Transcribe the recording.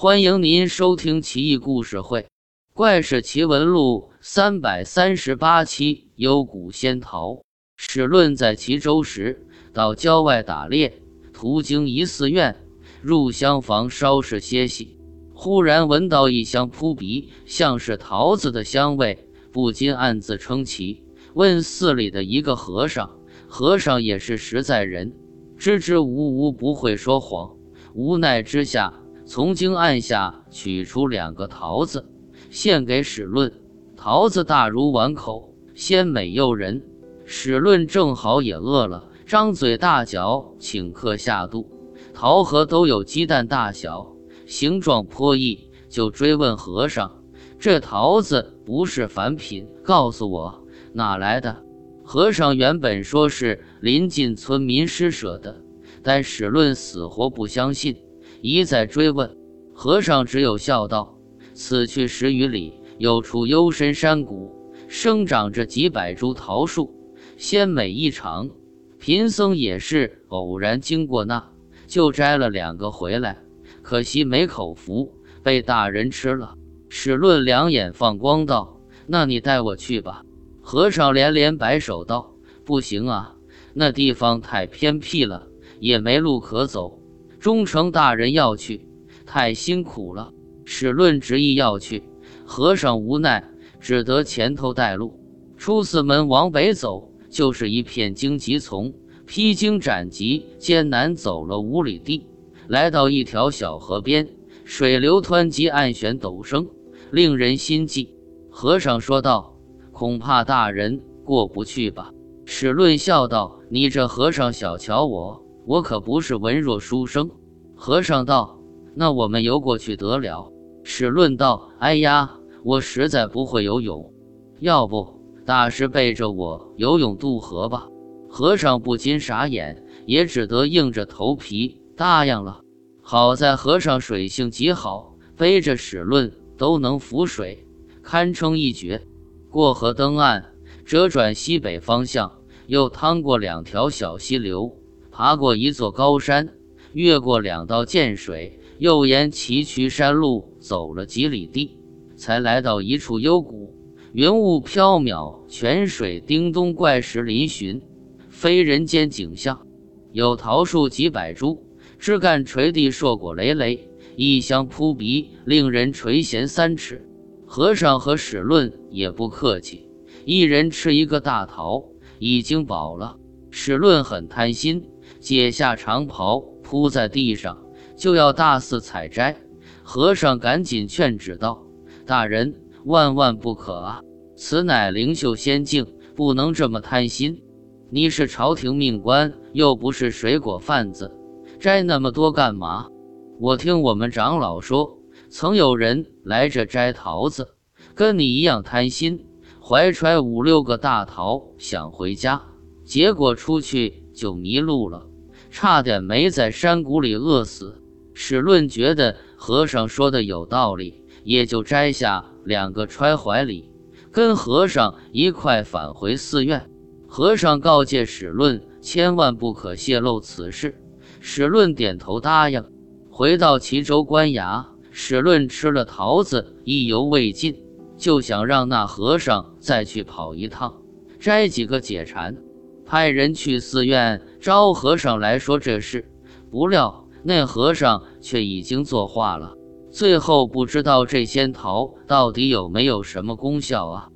欢迎您收听《奇异故事会·怪事奇闻录》三百三十八期。幽谷仙桃。史论在齐州时，到郊外打猎，途经一寺院，入厢房稍事歇息，忽然闻到一香扑鼻，像是桃子的香味，不禁暗自称奇。问寺里的一个和尚，和尚也是实在人，支支吾吾，不会说谎。无奈之下。从经案下取出两个桃子，献给史论。桃子大如碗口，鲜美诱人。史论正好也饿了，张嘴大嚼，请客下肚。桃核都有鸡蛋大小，形状颇异，就追问和尚：“这桃子不是凡品，告诉我哪来的？”和尚原本说是临近村民施舍的，但史论死活不相信。一再追问，和尚只有笑道：“此去十余里，有处幽深山谷，生长着几百株桃树，鲜美异常。贫僧也是偶然经过那，就摘了两个回来，可惜没口福，被大人吃了。”史论两眼放光道：“那你带我去吧。”和尚连连摆手道：“不行啊，那地方太偏僻了，也没路可走。”忠诚大人要去，太辛苦了。史论执意要去，和尚无奈，只得前头带路。出寺门往北走，就是一片荆棘丛，披荆斩棘，艰难走了五里地，来到一条小河边，水流湍急，暗旋陡升，令人心悸。和尚说道：“恐怕大人过不去吧？”史论笑道：“你这和尚小瞧我。”我可不是文弱书生，和尚道：“那我们游过去得了。”史论道：“哎呀，我实在不会游泳，要不大师背着我游泳渡河吧？”和尚不禁傻眼，也只得硬着头皮答应了。好在和尚水性极好，背着史论都能浮水，堪称一绝。过河登岸，折转西北方向，又趟过两条小溪流。爬过一座高山，越过两道涧水，又沿崎岖山路走了几里地，才来到一处幽谷。云雾飘渺，泉水叮咚，怪石嶙峋，非人间景象。有桃树几百株，枝干垂地，硕果累累，异香扑鼻，令人垂涎三尺。和尚和史论也不客气，一人吃一个大桃，已经饱了。史论很贪心。解下长袍铺在地上，就要大肆采摘。和尚赶紧劝止道：“大人，万万不可啊！此乃灵秀仙境，不能这么贪心。你是朝廷命官，又不是水果贩子，摘那么多干嘛？我听我们长老说，曾有人来这摘桃子，跟你一样贪心，怀揣五六个大桃想回家，结果出去就迷路了。”差点没在山谷里饿死。史论觉得和尚说的有道理，也就摘下两个揣怀里，跟和尚一块返回寺院。和尚告诫史论千万不可泄露此事。史论点头答应。回到齐州官衙，史论吃了桃子，意犹未尽，就想让那和尚再去跑一趟，摘几个解馋。派人去寺院招和尚来说这事，不料那和尚却已经作画了。最后不知道这仙桃到底有没有什么功效啊？